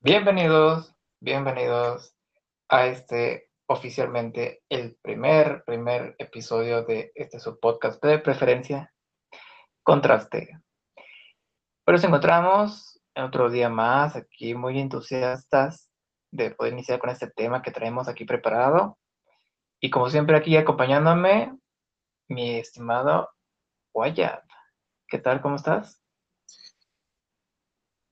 Bienvenidos, bienvenidos a este oficialmente el primer, primer episodio de este su podcast de preferencia, Contraste. Pero nos encontramos en otro día más, aquí muy entusiastas de poder iniciar con este tema que traemos aquí preparado. Y como siempre aquí acompañándome, mi estimado Wyatt. ¿Qué tal? ¿Cómo estás?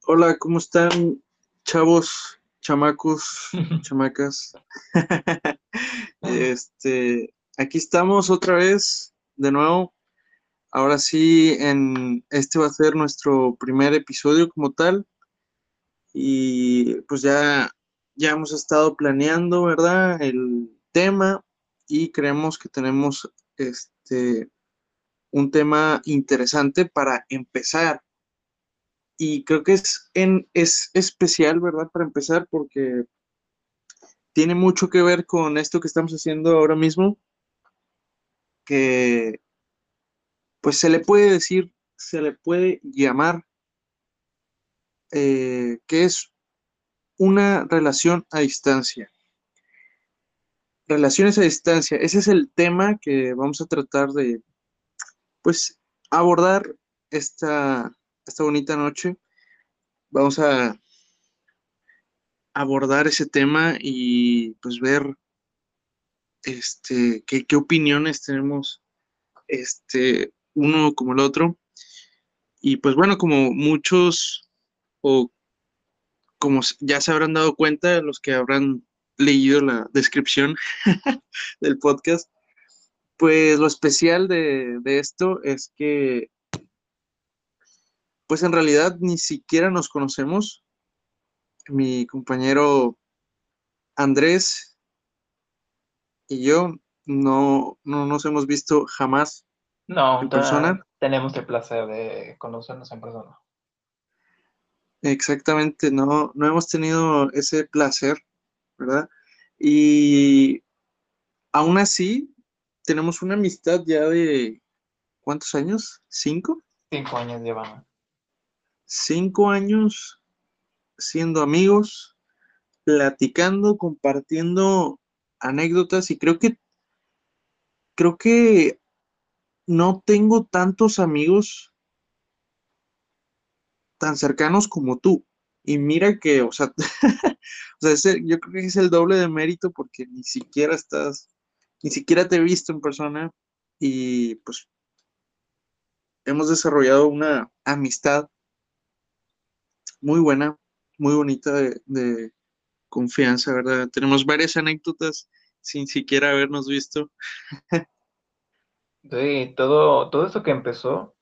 Hola, ¿cómo están, chavos, chamacos, chamacas? este, aquí estamos otra vez, de nuevo. Ahora sí, en este va a ser nuestro primer episodio como tal. Y pues ya, ya hemos estado planeando, ¿verdad? El tema y creemos que tenemos este un tema interesante para empezar y creo que es, en, es especial, ¿verdad? Para empezar, porque tiene mucho que ver con esto que estamos haciendo ahora mismo, que pues se le puede decir, se le puede llamar, eh, que es una relación a distancia. Relaciones a distancia, ese es el tema que vamos a tratar de, pues, abordar esta, esta bonita noche. Vamos a abordar ese tema y pues ver este qué, opiniones tenemos este uno como el otro. Y pues bueno, como muchos o como ya se habrán dado cuenta los que habrán leído la descripción del podcast, pues lo especial de, de, esto es que pues en realidad ni siquiera nos conocemos. Mi compañero Andrés y yo no, nos hemos visto jamás no, en persona. Tenemos el placer de conocernos en persona. Exactamente, no, no hemos tenido ese placer, ¿verdad? Y aún así, tenemos una amistad ya de, ¿cuántos años? ¿Cinco? Cinco años llevamos cinco años siendo amigos, platicando, compartiendo anécdotas y creo que creo que no tengo tantos amigos tan cercanos como tú. Y mira que, o sea, o sea yo creo que es el doble de mérito porque ni siquiera estás, ni siquiera te he visto en persona y pues hemos desarrollado una amistad muy buena, muy bonita de, confianza, ¿verdad? Tenemos varias anécdotas sin siquiera habernos visto. Sí, todo, todo esto que empezó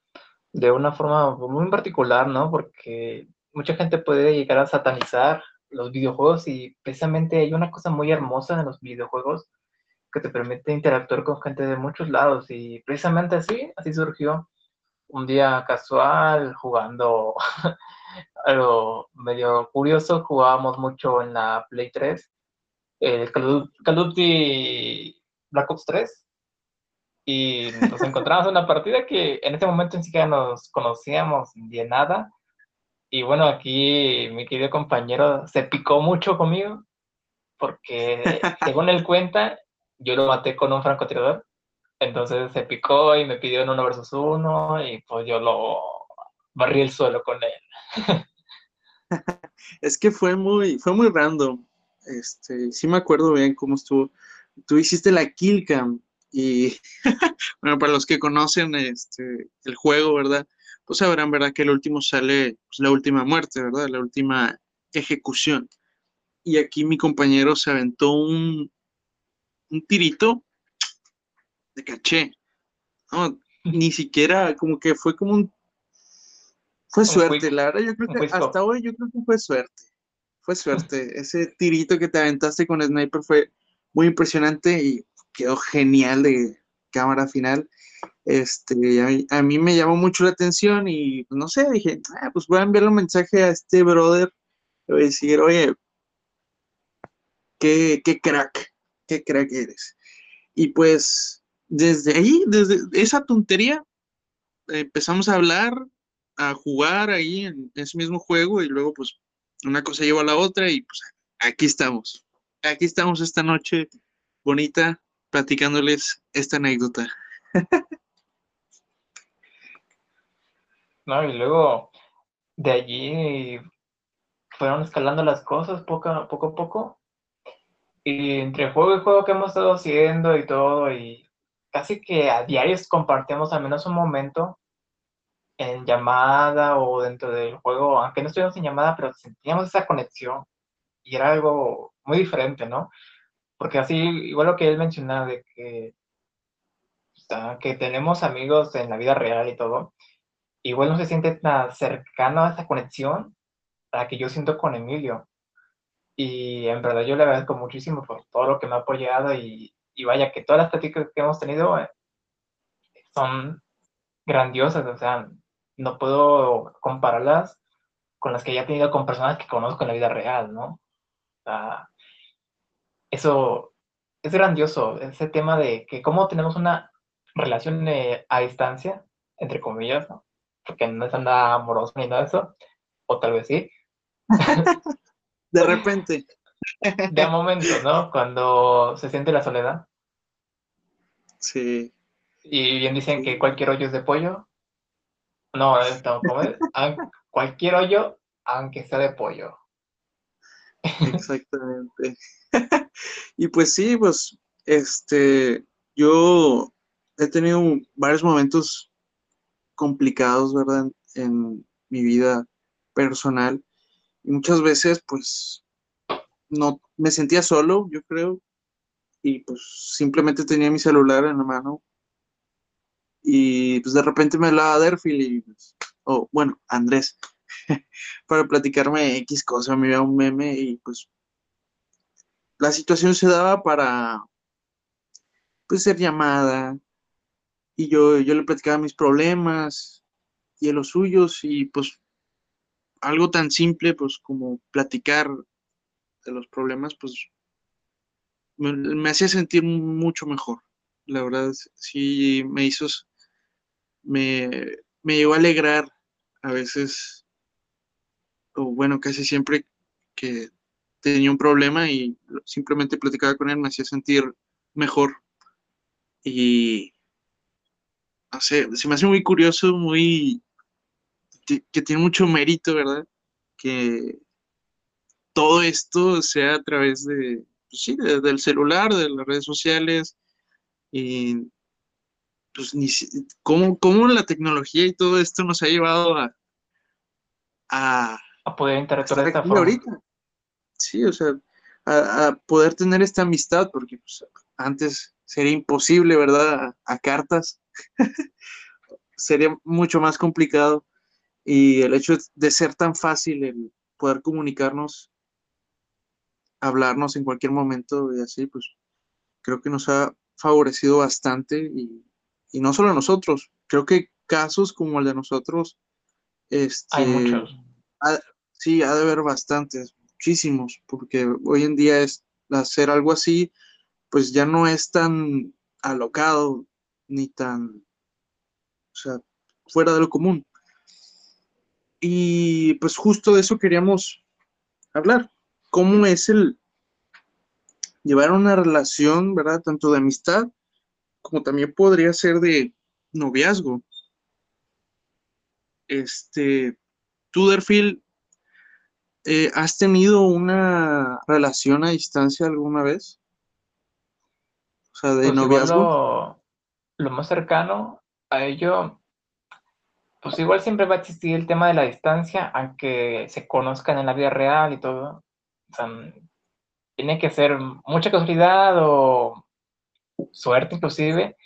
de una forma muy particular, ¿no? Porque mucha gente puede llegar a satanizar los videojuegos y precisamente hay una cosa muy hermosa en los videojuegos que te permite interactuar con gente de muchos lados y precisamente así, así surgió un día casual jugando algo medio curioso, jugábamos mucho en la Play 3, el Call of Duty Black Ops 3, y nos encontramos en una partida que en ese momento ni siquiera nos conocíamos de nada, y bueno, aquí mi querido compañero se picó mucho conmigo, porque según él cuenta, yo lo maté con un francotirador, entonces se picó y me pidió en uno versus uno, y pues yo lo barrí el suelo con él. es que fue muy, fue muy random. Este, sí me acuerdo bien cómo estuvo. Tú hiciste la killcam y, bueno, para los que conocen este, el juego, ¿verdad? Pues sabrán, ¿verdad? Que el último sale pues, la última muerte, ¿verdad? La última ejecución. Y aquí mi compañero se aventó un, un tirito de caché. Ni siquiera, como que fue como un fue suerte, la verdad, yo creo que hasta hoy yo creo que fue suerte. Fue suerte. Ese tirito que te aventaste con Sniper fue muy impresionante y quedó genial de cámara final. Este, a mí, me llamó mucho la atención y pues, no sé, dije, ah, pues voy a enviarle un mensaje a este brother. Le voy a decir, oye, qué, qué crack, qué crack eres. Y pues desde ahí, desde esa tontería, empezamos a hablar, a jugar ahí en ese mismo juego y luego pues una cosa lleva a la otra y pues aquí estamos. Aquí estamos esta noche bonita platicándoles esta anécdota. no, y luego de allí fueron escalando las cosas poco, poco a poco. Y entre juego y juego que hemos estado haciendo y todo, y casi que a diarios compartíamos al menos un momento en llamada o dentro del juego, aunque no estuvimos en llamada, pero sentíamos esa conexión y era algo muy diferente, ¿no? Porque así, igual lo que él mencionaba de que, que tenemos amigos en la vida real y todo, igual no se siente tan cercano a esa conexión la que yo siento con Emilio. Y en verdad yo le agradezco muchísimo por todo lo que me ha apoyado y, y vaya que todas las prácticas que hemos tenido eh, son grandiosas, o sea, no puedo compararlas con las que ya he tenido con personas que conozco en la vida real, ¿no? O sea, eso es grandioso, ese tema de que cómo tenemos una relación eh, a distancia, entre comillas, ¿no? Porque no es nada amoroso ni nada de eso, o tal vez sí. de repente. De momento, ¿no? Cuando se siente la soledad. Sí. Y bien dicen que cualquier hoyo es de pollo. No, esto, ¿cómo es? cualquier hoyo, aunque sea de pollo. Exactamente. y pues sí, pues, este, yo he tenido varios momentos complicados, ¿verdad? En, mi vida personal. Y muchas veces, pues, no, me sentía solo, yo creo, y pues simplemente tenía mi celular en la mano y pues de repente me hablaba Derfil y, pues, o bueno, Andrés, para platicarme X cosa, me iba un meme y pues la situación se daba para pues ser llamada y yo, yo le platicaba mis problemas y los suyos y pues algo tan simple pues como platicar de los problemas pues me, me hacía sentir mucho mejor. La verdad sí me hizo me, me llegó a alegrar a veces, o bueno, casi siempre que tenía un problema y simplemente platicaba con él, me hacía sentir mejor. Y, no sé, se me hace muy curioso, muy, que tiene mucho mérito, ¿verdad? Que todo esto sea a través de, pues sí, del celular, de las redes sociales, y pues ni cómo, cómo la tecnología y todo esto nos ha llevado a a, poder interactuar de esta forma. Ahorita. Sí, o sea, a, poder tener esta amistad, porque pues, antes sería imposible, ¿verdad? A, cartas. sería mucho más complicado. Y el hecho de ser tan fácil el poder comunicarnos, hablarnos en cualquier momento y así, pues creo que nos ha favorecido bastante y y no solo nosotros, creo que casos como el de nosotros, este, hay muchos. sí, ha de haber bastantes, muchísimos, porque hoy en día es hacer algo así, pues ya no es tan alocado ni tan, o sea, fuera de lo común. Y pues justo de eso queríamos hablar. ¿Cómo es el llevar una relación, ¿verdad? Tanto de amistad como también podría ser de noviazgo. Este, tú, Derfield, eh, ¿has tenido una relación a distancia alguna vez? O sea, de pues noviazgo. Lo, más cercano a ello, pues igual siempre va a existir el tema de la distancia, aunque se conozcan en la vida real y todo. O sea, tiene que ser mucha casualidad o suerte inclusive,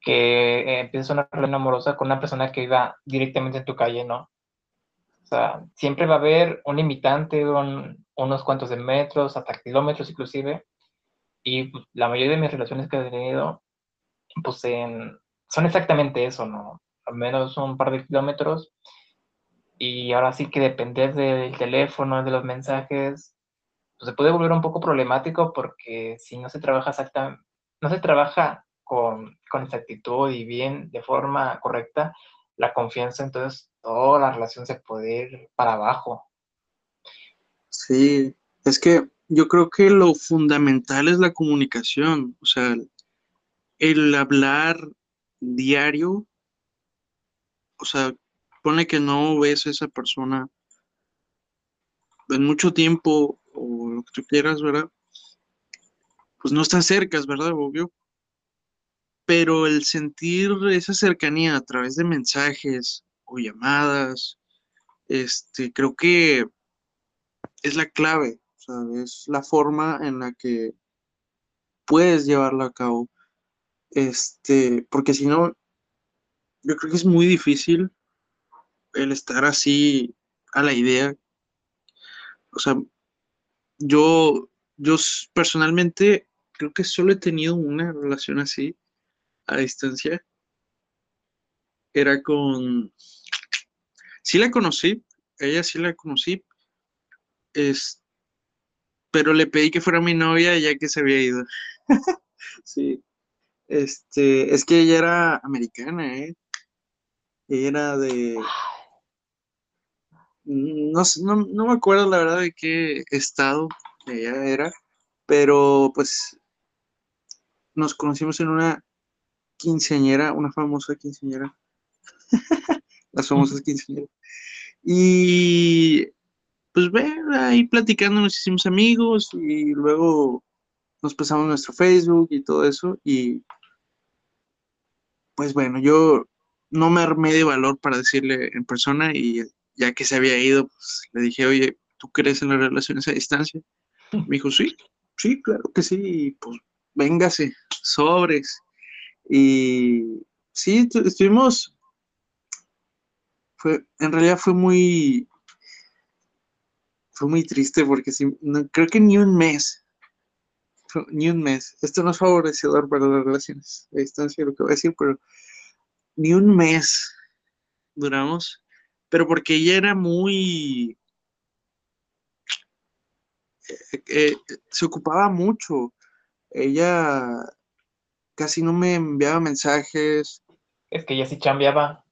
que eh, empieces una relación amorosa con una persona que viva directamente en tu calle, ¿no? O sea, siempre va a haber un limitante, unos cuantos de metros, hasta kilómetros inclusive, y pues, la mayoría de mis relaciones que he tenido, pues son exactamente eso, ¿no? Al menos un par de kilómetros, y ahora sí que depender del teléfono, de los mensajes, pues se puede volver un poco problemático porque si no se trabaja exactamente no se trabaja con, con exactitud y bien, de forma correcta, la confianza, entonces toda la relación se puede ir para abajo. Sí, es que yo creo que lo fundamental es la comunicación, o sea, el hablar diario, o sea, pone que no ves a esa persona en mucho tiempo o lo que tú quieras, ¿verdad? Pues no están cerca, ¿verdad? Obvio. Pero el sentir esa cercanía a través de mensajes o llamadas, este, creo que es la clave, es la forma en la que puedes llevarlo a cabo. Este, porque si no, yo creo que es muy difícil el estar así a la idea. O sea, yo, yo personalmente creo que solo he tenido una relación así a distancia. Era con, sí la conocí, ella sí la conocí, es, pero le pedí que fuera mi novia ya que se había ido. sí. Este, es que ella era americana, ¿eh? Ella era de... No, no, no me acuerdo la verdad de qué estado ella era, pero pues nos conocimos en una quinceañera, una famosa quinceañera. Las famosas quinceañeras. Y pues ve, ahí platicando nos hicimos amigos y luego nos pasamos nuestro Facebook y todo eso y pues bueno, yo no me armé de valor para decirle en persona y ya que se había ido, pues le dije, oye, ¿tú crees en las relaciones a distancia? Me dijo, sí, sí, claro que sí, y pues véngase, sobres. Y sí, estuvimos, fue, en realidad fue muy, fue muy triste porque sí, creo que ni un mes, ni un mes, esto no es favorecedor para las relaciones a distancia, lo que voy a decir, pero ni un mes duramos, pero porque ella era muy, eh, eh, se ocupaba mucho, ella casi no me enviaba mensajes. Es que ella sí cambiaba.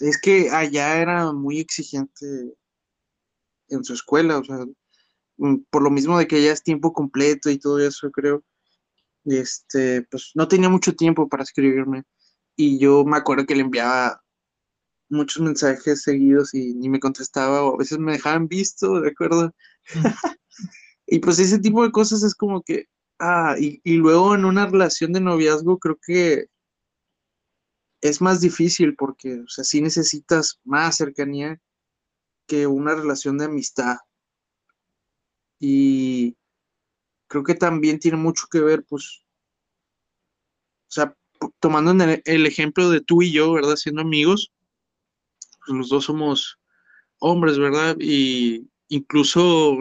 Es que allá era muy exigente en su escuela, o sea, mm, por lo mismo de que ya es tiempo completo y todo eso, creo. Este, pues no tenía mucho tiempo para escribirme. Y yo me acuerdo que le enviaba muchos mensajes seguidos y ni me contestaba, o a veces me dejaban visto, ¿de acuerdo? y pues ese tipo de cosas es como que, ah, y, luego en una relación de noviazgo creo que es más difícil porque, o sea, sí necesitas más cercanía que una relación de amistad. Y creo que también tiene mucho que ver, pues, o sea, tomando el, ejemplo de tú y yo, ¿verdad? Siendo amigos, pues los dos somos hombres, ¿verdad? Y incluso,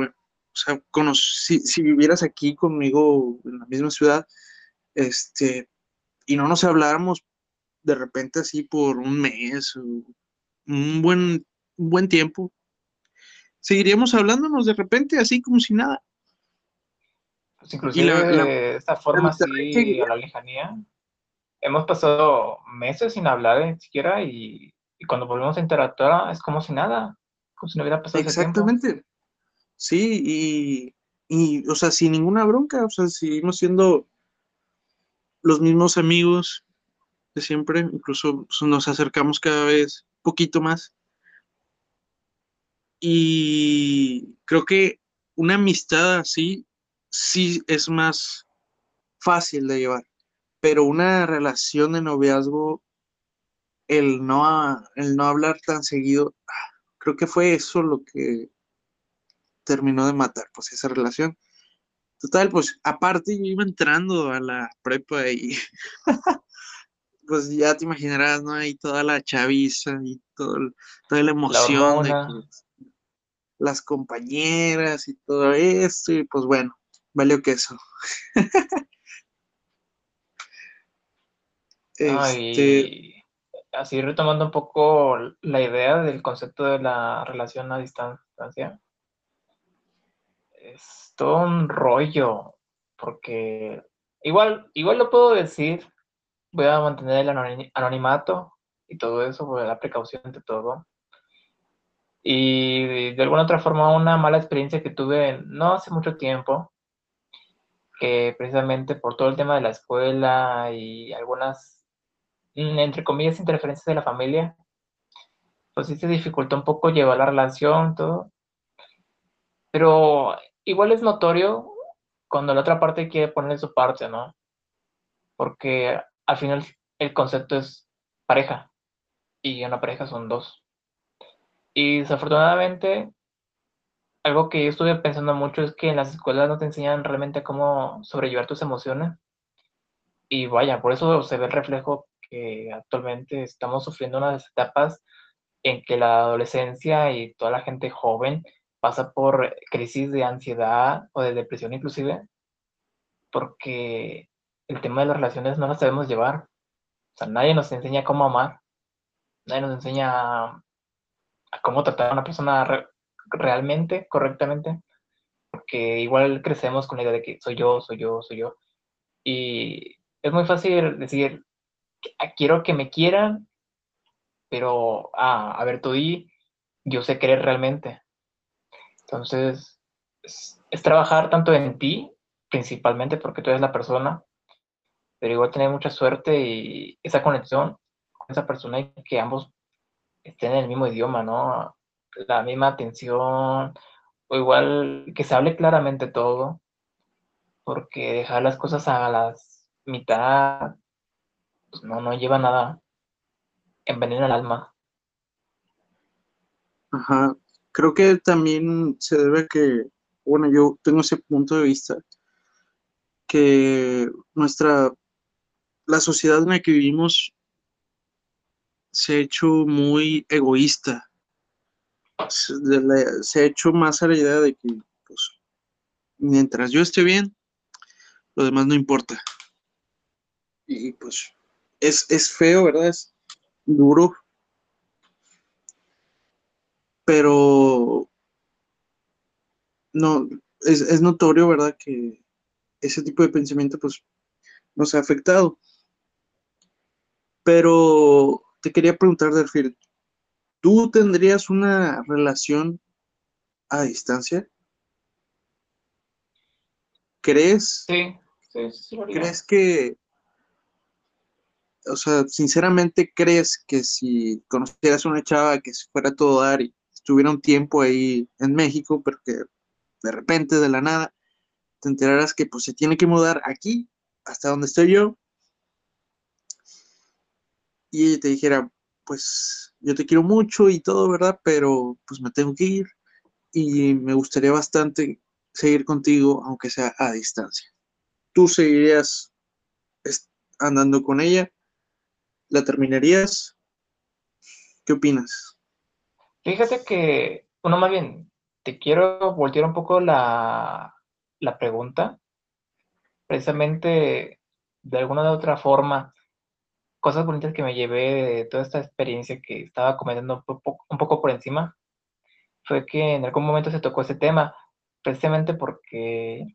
sea, si, si, vivieras aquí conmigo en la misma ciudad, este, y no nos habláramos de repente así por un mes, un buen, un buen tiempo, seguiríamos hablándonos de repente así como si nada. Pues inclusive de esta forma así a la lejanía, hemos pasado meses sin hablar ni siquiera y, cuando volvemos a interactuar es como si nada, como si no hubiera pasado Exactamente. Sí, y, y, o sea, sin ninguna bronca, o sea, seguimos siendo los mismos amigos de siempre, incluso nos acercamos cada vez poquito más. Y creo que una amistad así sí es más fácil de llevar pero una relación de noviazgo, el no, el no hablar tan seguido, creo que fue eso lo que terminó de matar, pues esa relación. Total, pues aparte yo iba entrando a la prepa y pues ya te imaginarás, ¿no? Y toda la chaviza y todo, toda la emoción de las compañeras y todo esto, y pues bueno, valió que eso. Este... así retomando un poco la idea del concepto de la relación a distancia, es todo un rollo, porque igual, igual lo puedo decir, voy a mantener el anonimato y todo eso, por la precaución de todo. Y de alguna otra forma, una mala experiencia que tuve no hace mucho tiempo, que precisamente por todo el tema de la escuela y algunas, mm, entre comillas, interferencias de la familia, pues sí se dificultó un poco llevar la relación, todo. Pero igual es notorio cuando la otra parte quiere poner su parte, ¿no? Porque al final el concepto es pareja y una pareja son dos. Y desafortunadamente, algo que yo estuve pensando mucho es que en las escuelas no te enseñan realmente cómo sobrellevar tus emociones. Y vaya, por eso se ve el reflejo que actualmente estamos sufriendo unas etapas en que la adolescencia y toda la gente joven pasa por crisis de ansiedad o de depresión inclusive, porque el tema de las relaciones no las sabemos llevar. O sea, nadie nos enseña cómo amar, nadie nos enseña a, cómo tratar a una persona realmente, correctamente, porque igual crecemos con la idea de que soy yo, soy yo, soy yo. Y es muy fácil decir, quiero que me quieran, pero, ah, a ver, tú di, yo sé querer realmente. Entonces, es, trabajar tanto en ti, principalmente porque tú eres la persona, pero igual tener mucha suerte y esa conexión con esa persona y que ambos estén en el mismo idioma, ¿no? La misma atención, o igual que se hable claramente todo, porque dejar las cosas a las mitad, pues no, no lleva nada, envenena el alma. Ajá, creo que también se debe a que, bueno, yo tengo ese punto de vista, que nuestra, la sociedad en la que vivimos se ha hecho muy egoísta, se, ha hecho más a la idea de que, pues, mientras yo esté bien, lo demás no importa. Y pues es, es feo, ¿verdad? Es duro pero no, es, notorio, ¿verdad? Que ese tipo de pensamiento pues nos ha afectado. Pero te quería preguntar, Delfín, ¿tú tendrías una relación a distancia? ¿Crees? Sí, sí, sí. ¿Crees que, o sea, sinceramente crees que si conocieras a una chava que fuera todo dar y estuviera un tiempo ahí en México, porque de repente, de la nada, te enterarás que pues se tiene que mudar aquí, hasta donde estoy yo, y ella te dijera, pues yo te quiero mucho y todo, ¿verdad? Pero pues me tengo que ir y me gustaría bastante seguir contigo, aunque sea a distancia. ¿Tú seguirías andando con ella? ¿La terminarías? ¿Qué opinas? Fíjate que, uno más bien, te quiero voltear un poco la, pregunta. Precisamente, de alguna u otra forma, cosas bonitas que me llevé de toda esta experiencia que estaba comentando un poco, un poco por encima, fue que en algún momento se tocó ese tema, precisamente porque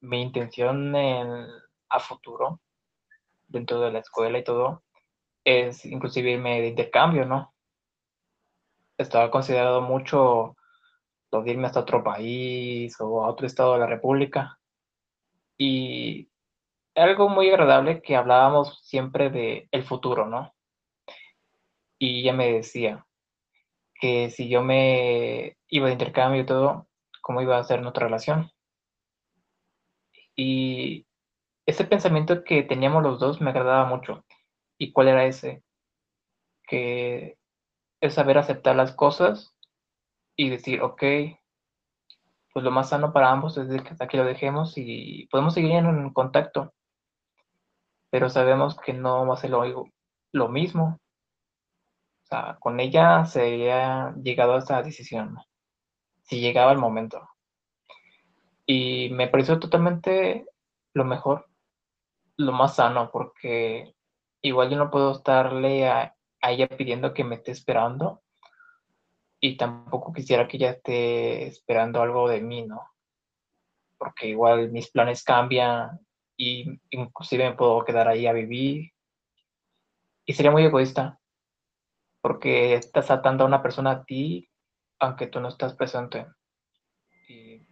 mi intención a futuro, dentro de la escuela y todo, es inclusive irme de intercambio, ¿no? Estaba considerado mucho lo irme hasta otro país o a otro estado de la República. Y algo muy agradable que hablábamos siempre de el futuro, ¿no? Y ella me decía que si yo me iba de intercambio y todo, ¿cómo iba a ser nuestra relación? Y ese pensamiento que teníamos los dos me agradaba mucho. ¿Y cuál era ese? Que es saber aceptar las cosas y decir, ok, pues lo más sano para ambos es que hasta aquí lo dejemos y podemos seguir en contacto, pero sabemos que no va a ser lo, lo mismo. O sea, con ella se había llegado a esa decisión, si llegaba el momento. Y me pareció totalmente lo mejor, lo más sano, porque igual yo no puedo estarle a, a ella pidiendo que me esté esperando y tampoco quisiera que ella esté esperando algo de mí, ¿no? Porque igual mis planes cambian y inclusive me puedo quedar ahí a vivir y sería muy egoísta porque estás atando a una persona a ti aunque tú no estás presente. Y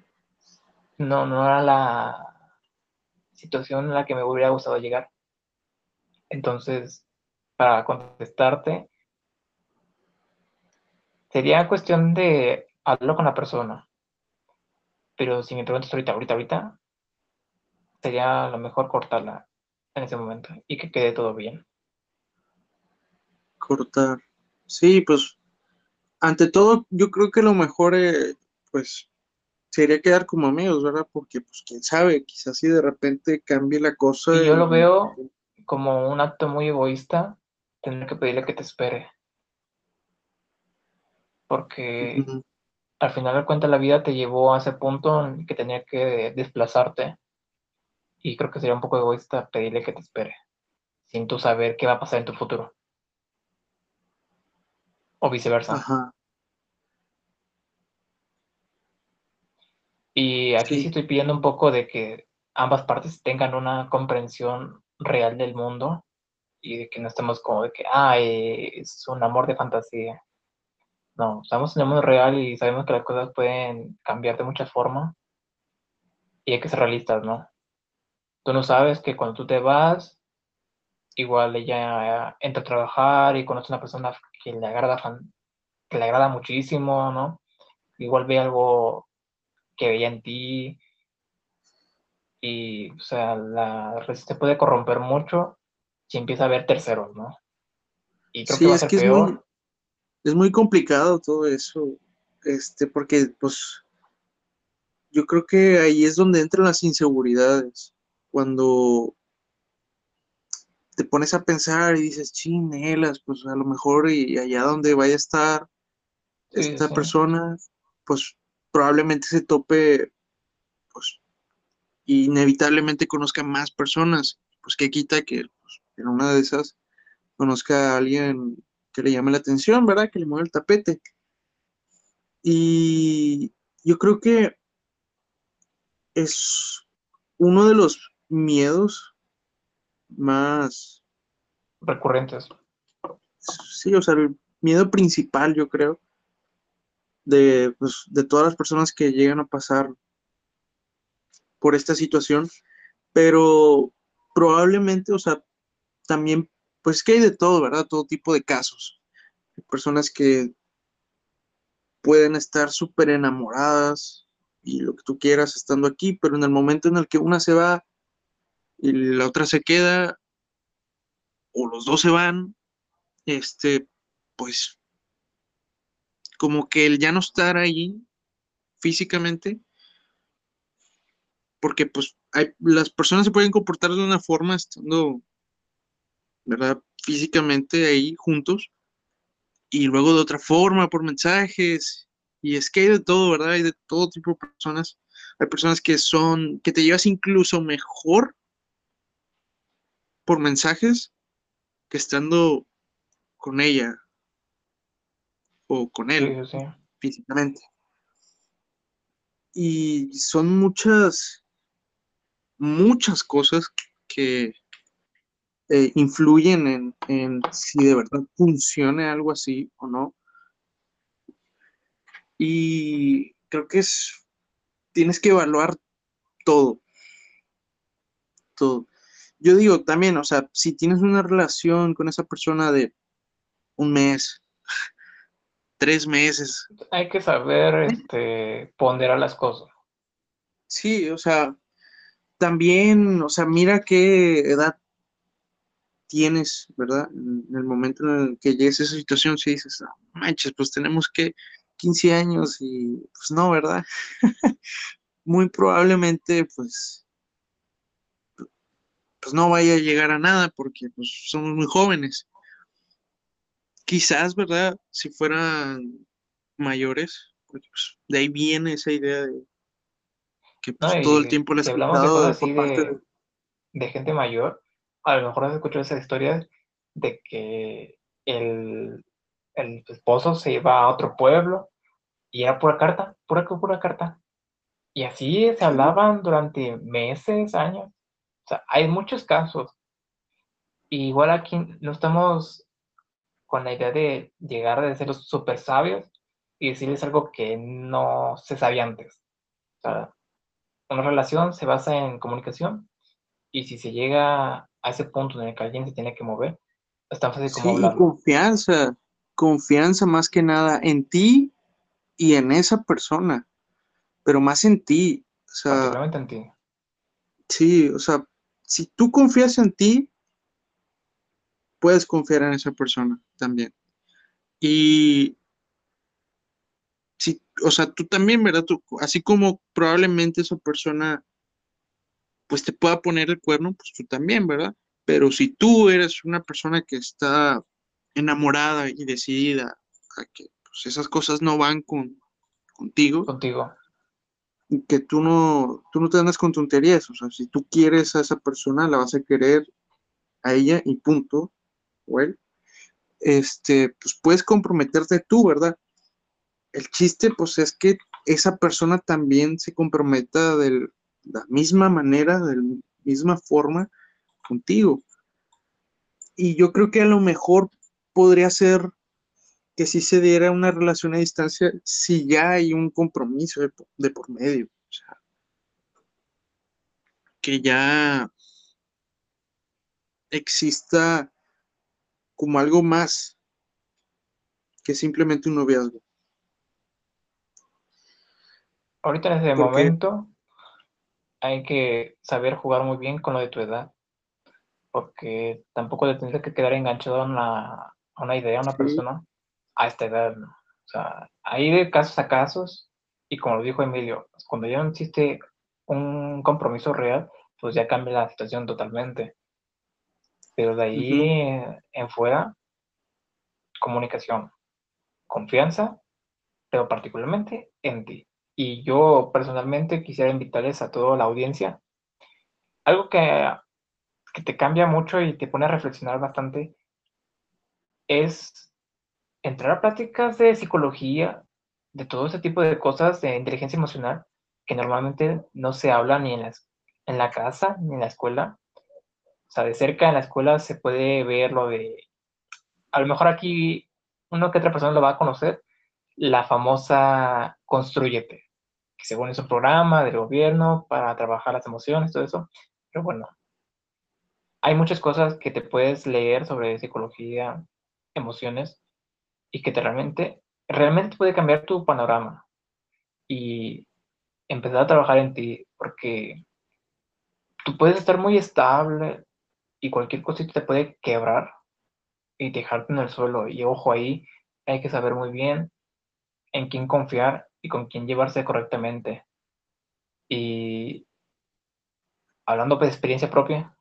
no, no era la situación en la que me hubiera gustado llegar. Entonces, para contestarte, sería cuestión de hablarlo con la persona. Pero si me preguntas ahorita, ahorita, ahorita, sería lo mejor cortarla en ese momento y que quede todo bien. Cortar. Sí, pues ante todo, yo creo que lo mejor, eh, pues, sería quedar como amigos, ¿verdad? Porque, pues, quién sabe, quizás si de repente cambie la cosa. Y yo lo veo como un acto muy egoísta tener que pedirle que te espere. Porque al final de cuentas la vida te llevó a ese punto en que tenía que desplazarte. Y creo que sería un poco egoísta pedirle que te espere, sin tú saber qué va a pasar en tu futuro. O viceversa. Ajá. Y aquí sí. estoy pidiendo un poco de que ambas partes tengan una comprensión real del mundo y de que no estemos como de que, ah, es un amor de fantasía. No, estamos en el mundo real y sabemos que las cosas pueden cambiar de muchas formas y hay que ser realistas, ¿no? Tú no sabes que cuando tú te vas, igual ella entra a trabajar y conoce a una persona que le agrada, que le agrada muchísimo, ¿no? Igual ve algo que veía en ti. Y, o sea, la se puede corromper mucho si empieza a ver terceros, ¿no? Y creo que va a ser peor. Es muy, es muy complicado todo eso, este, porque, pues, yo creo que ahí es donde entran las inseguridades. Cuando te pones a pensar y dices, chinelas, pues a lo mejor y allá donde vaya a estar esta persona, pues probablemente se tope, pues, inevitablemente conozca más personas, pues que quita que en una de esas conozca a alguien que le llame la atención, ¿verdad? Que le mueva el tapete. Y yo creo que es uno de los miedos más recurrentes. Sí, o sea, el miedo principal, yo creo, de, pues, de todas las personas que llegan a pasar por esta situación, pero probablemente, o sea, también, pues que hay de todo, ¿verdad? Todo tipo de casos. Hay personas que pueden estar súper enamoradas y lo que tú quieras estando aquí, pero en el momento en el que una se va y la otra se queda, o los dos se van, este, pues como que el ya no estar ahí físicamente, porque pues hay, las personas se pueden comportar de una forma estando, ¿verdad? Físicamente ahí juntos, y luego de otra forma por mensajes, y es que hay de todo, ¿verdad? Hay de todo tipo de personas. Hay personas que son, que te llevas incluso mejor por mensajes que estando con ella, o con él físicamente. Y son muchas, muchas cosas que eh, influyen en, en, si de verdad funcione algo así o no. Y creo que es, tienes que evaluar todo. Todo. Yo digo también, o sea, si tienes una relación con esa persona de un mes, tres meses. Hay que saber este, ponderar las cosas. Sí, o sea, también, o sea, mira qué edad tienes, ¿verdad? En el momento en el que llegues a esa situación, si dices, manches, pues tenemos que 15 años y pues no, ¿verdad? Muy probablemente, pues, pues no vaya a llegar a nada porque pues somos muy jóvenes quizás, ¿verdad? Si fueran mayores, pues, de ahí viene esa idea de que pues, todo el tiempo les hablamos de cosas así de, gente mayor, a lo mejor has escuchado esas historias de que el, el esposo se iba a otro pueblo y era pura carta, pura, pura carta. Y así se hablaban durante meses, años. O sea, hay muchos casos. igual aquí no estamos con la idea de llegar a ser los super sabios, y decirles algo que no se sabía antes. O sea, una relación se basa en comunicación y si se llega a ese punto en el que alguien se tiene que mover, es tan fácil como sí, confianza, confianza más que nada en ti y en esa persona, pero más en ti. O sea, en ti. Sí, o sea, si tú confías en ti, puedes confiar en esa persona también. Y si, o sea, tú también, ¿verdad? Tú, así como probablemente esa persona pues te pueda poner el cuerno, pues tú también, ¿verdad? Pero si tú eres una persona que está enamorada y decidida a que pues, esas cosas no van con, contigo, contigo, que tú no, tú no te andas con tonterías, o sea, si tú quieres a esa persona, la vas a querer a ella y punto, bueno, este, pues puedes comprometerte tú, ¿verdad? El chiste, pues, es que esa persona también se comprometa de la misma manera, de la misma forma contigo. Y yo creo que a lo mejor podría ser que si se diera una relación a distancia si ya hay un compromiso de, por medio. O sea, que ya exista como algo más que simplemente un noviazgo. Ahorita en ese momento hay que saber jugar muy bien con lo de tu edad, porque tampoco te tienes que quedar enganchado a una, idea, a una persona a esta edad. O sea, hay de casos a casos, y como lo dijo Emilio, cuando ya no existe un compromiso real, pues ya cambia la situación totalmente. Pero de ahí en fuera, comunicación, confianza, pero particularmente en ti. Y yo personalmente quisiera invitarles a toda la audiencia. Algo que, que te cambia mucho y te pone a reflexionar bastante es entrar a prácticas de psicología, de todo ese tipo de cosas de inteligencia emocional que normalmente no se habla ni en, las, en la casa ni en la escuela. O sea, de cerca en la escuela se puede ver lo de, a lo mejor aquí uno que otra persona lo va a conocer, la famosa Construyete, según es un programa del gobierno para trabajar las emociones, todo eso. Pero bueno, hay muchas cosas que te puedes leer sobre psicología, emociones, y que te realmente, realmente puede cambiar tu panorama y empezar a trabajar en ti, porque tú puedes estar muy estable y cualquier cosita te puede quebrar y dejarte en el suelo. Y ojo ahí, hay que saber muy bien en quién confiar y con quién llevarse correctamente. Y hablando de experiencia propia,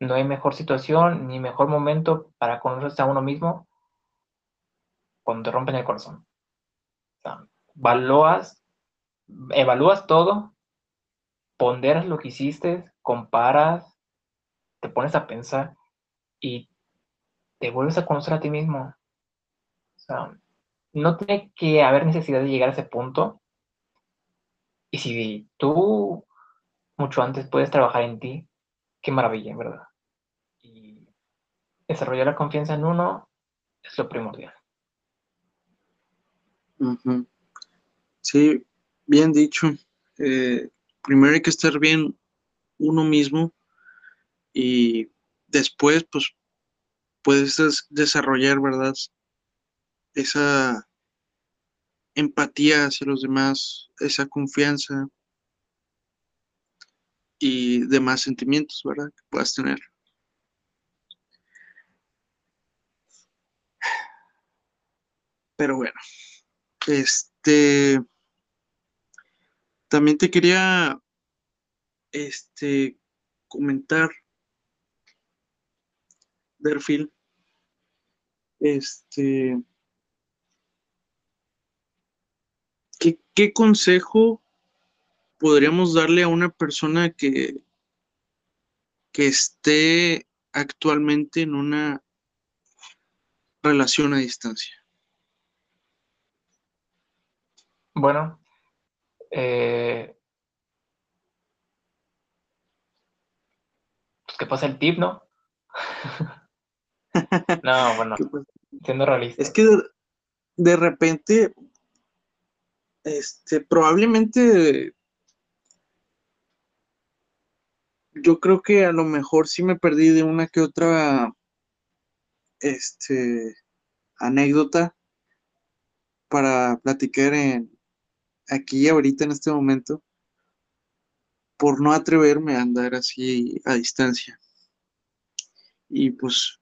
no hay mejor situación ni mejor momento para conocerse a uno mismo cuando te rompen el corazón. O evalúas, todo, ponderas lo que hiciste, comparas, te pones a pensar y te vuelves a conocer a ti mismo. No tiene que haber necesidad de llegar a ese punto. Y si tú mucho antes puedes trabajar en ti, qué maravilla, ¿verdad? Y desarrollar la confianza en uno es lo primordial. Sí, bien dicho. Eh, primero hay que estar bien uno mismo y después, pues, puedes desarrollar, ¿verdad? Esa empatía hacia los demás, esa confianza y demás sentimientos, ¿verdad? Que puedas tener. Pero bueno, este, también te quería, este, comentar, Derfil, este, ¿qué, ¿qué consejo podríamos darle a una persona que, que esté actualmente en una relación a distancia? Bueno, eh, pues que pasa el tip, ¿no? no, bueno, siendo realista. Es que de repente, este, probablemente yo creo que a lo mejor sí me perdí de una que otra este, anécdota para platicar en, aquí ahorita en este momento por no atreverme a andar así a distancia. Y pues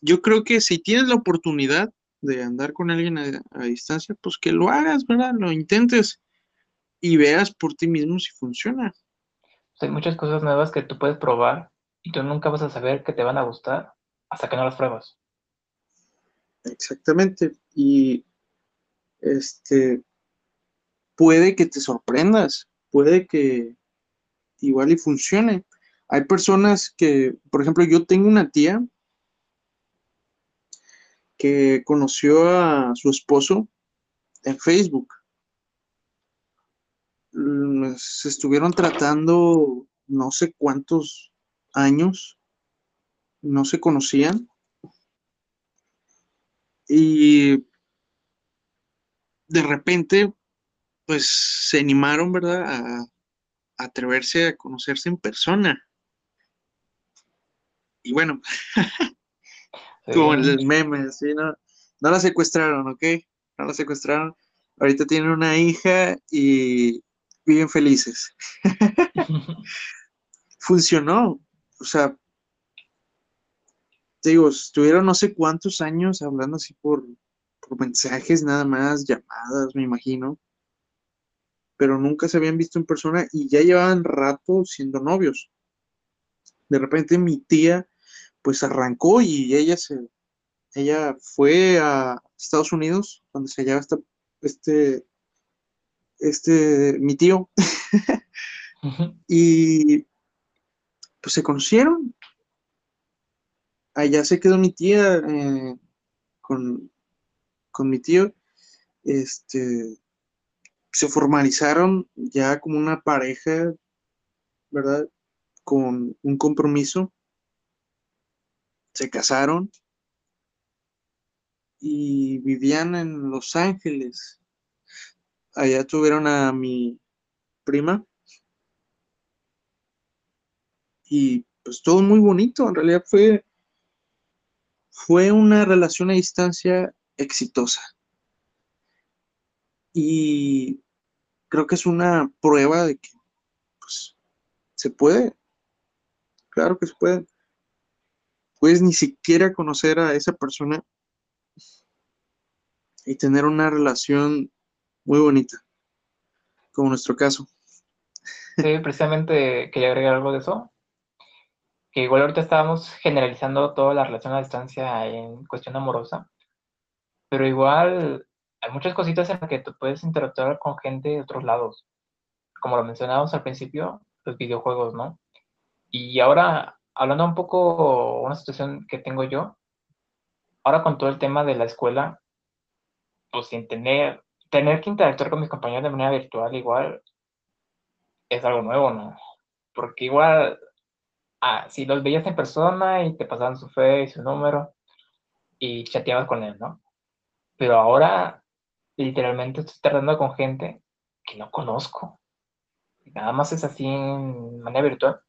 yo creo que si tienes la oportunidad de andar con alguien a, a, distancia, pues que lo hagas, ¿verdad? Lo intentes y veas por ti mismo si funciona. Hay muchas cosas nuevas que tú puedes probar y tú nunca vas a saber que te van a gustar hasta que no las pruebas. Exactamente. Y este puede que te sorprendas, puede que igual y funcione. Hay personas que, por ejemplo, yo tengo una tía que conoció a su esposo en Facebook. Mm, se estuvieron tratando no sé cuántos años, no se conocían. Y de repente, pues se animaron, ¿verdad? A, atreverse a conocerse en persona. Y bueno, como el meme, ¿sí? ¿no? no la secuestraron, ¿ok? No la secuestraron. Ahorita tienen una hija y viven felices. Funcionó. O sea, te digo, estuvieron no sé cuántos años hablando así por, por mensajes, nada más, llamadas, me imagino. Pero nunca se habían visto en persona y ya llevaban rato siendo novios. De repente mi tía pues arrancó y ella se ella fue a Estados Unidos donde se hallaba este este, mi tío. y pues se conocieron. Allá se quedó mi tía eh, con, con mi tío. Este, se formalizaron ya como una pareja, ¿verdad? Con un compromiso. Se casaron y vivían en Los Ángeles allá tuvieron a mi prima y pues todo muy bonito, en realidad fue, fue una relación a distancia exitosa. Y creo que es una prueba de que pues, se puede, claro que se puede. Puedes ni siquiera conocer a esa persona y tener una relación muy bonita, como nuestro caso. Sí, precisamente quería agregar algo de eso. Que igual ahorita estábamos generalizando toda la relación a distancia en cuestión amorosa, pero igual hay muchas cositas en las que tú puedes interactuar con gente de otros lados. Como lo mencionábamos al principio, los videojuegos, ¿no? Y ahora, hablando un poco una situación que tengo yo, ahora con todo el tema de la escuela, pues sin tener tener que interactuar con mis compañeros de manera virtual igual es algo nuevo, ¿no? Porque igual, ah, si los veías en persona y te pasaban su fe y su número y chateabas con él, ¿no? Pero ahora, literalmente estoy tratando con gente que no conozco. Nada más es así en manera virtual.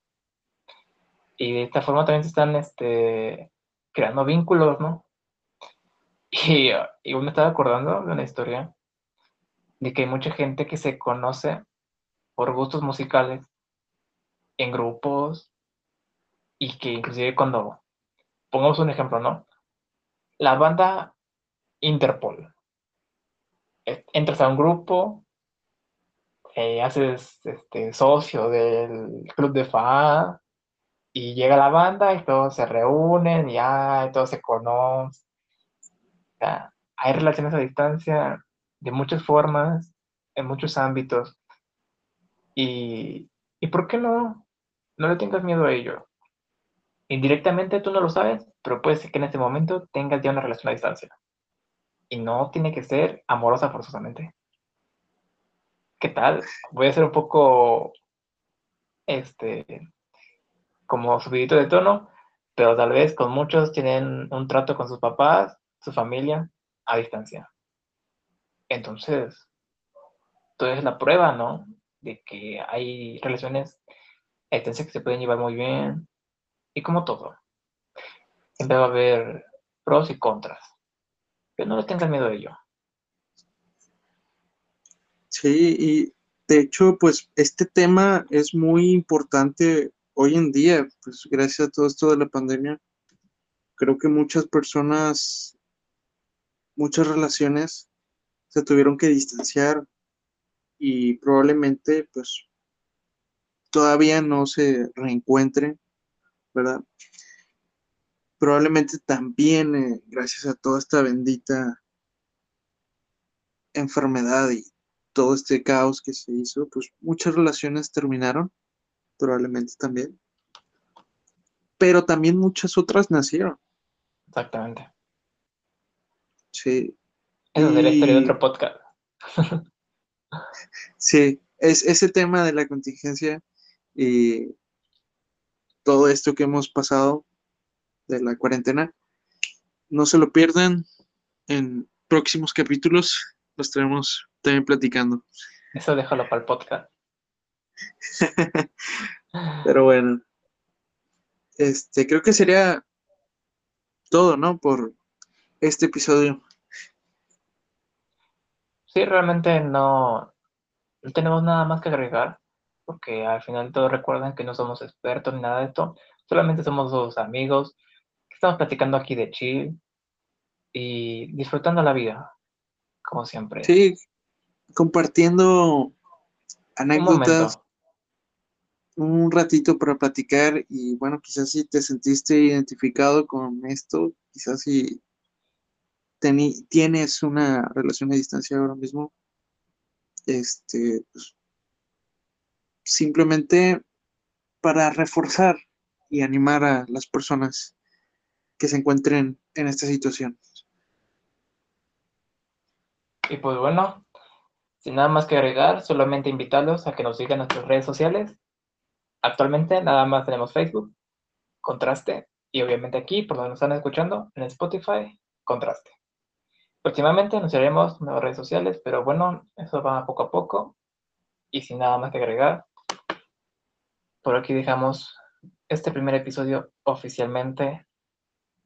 Y de esta forma también se están este, creando vínculos, ¿no? Y, y me estaba acordando de una historia de que hay mucha gente que se conoce por gustos musicales en grupos y que inclusive cuando, pongamos un ejemplo, ¿no? La banda Interpol. Entras a un grupo, eh, haces este, socio del club de fan y llega la banda y todos se reúnen y, y todos se conocen. hay relaciones a distancia de muchas formas, en muchos ámbitos. Y, ¿y por qué no? No le tengas miedo a ello. Indirectamente tú no lo sabes, pero puede ser que en este momento tengas ya una relación a distancia. Y no tiene que ser amorosa forzosamente. ¿Qué tal? Voy a ser un poco, este, como subidito de tono, pero tal vez con muchos tienen un trato con sus papás, su familia, a distancia Entonces, todo es la prueba, ¿no? De que hay relaciones hay que se pueden llevar muy bien. Y como todo, siempre va a haber pros y contras. Pero no le tengas miedo de ello. Sí, y de hecho, pues este tema es muy importante hoy en día, pues gracias a todo esto de la pandemia. Creo que muchas personas, muchas relaciones se tuvieron que distanciar y probablemente pues todavía no se reencuentren, ¿verdad? Probablemente también eh, gracias a toda esta bendita enfermedad y todo este caos que se hizo, pues muchas relaciones terminaron, probablemente también. Pero también muchas otras nacieron. Exactamente. Sí. Eso es la historia de otro podcast. sí, es ese tema de la contingencia y todo esto que hemos pasado de la cuarentena. No se lo pierdan en próximos capítulos, los estaremos también platicando. Eso déjalo para el podcast. Pero bueno, este creo que sería todo, ¿no? Por este episodio. Sí, realmente no, no tenemos nada más que agregar porque al final todos recuerdan que no somos expertos ni nada de esto, solamente somos dos amigos que estamos platicando aquí de chill y disfrutando la vida, como siempre. Sí, compartiendo anécdotas. Un, ratito para platicar y bueno, quizás si te sentiste identificado con esto, quizás si tienes una relación a distancia ahora mismo, este, pues, simplemente para reforzar y animar a las personas que se encuentren en esta situación. Y pues bueno, sin nada más que agregar, solamente invitarlos a que nos sigan nuestras redes sociales. Actualmente nada más tenemos Facebook, Contraste, y obviamente aquí, por donde nos están escuchando, en Spotify, Contraste. Próximamente anunciaremos nuevas redes sociales, pero bueno, eso va poco a poco. Y sin nada más que agregar, por aquí dejamos este primer episodio oficialmente.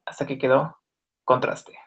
Hasta que quedó contraste.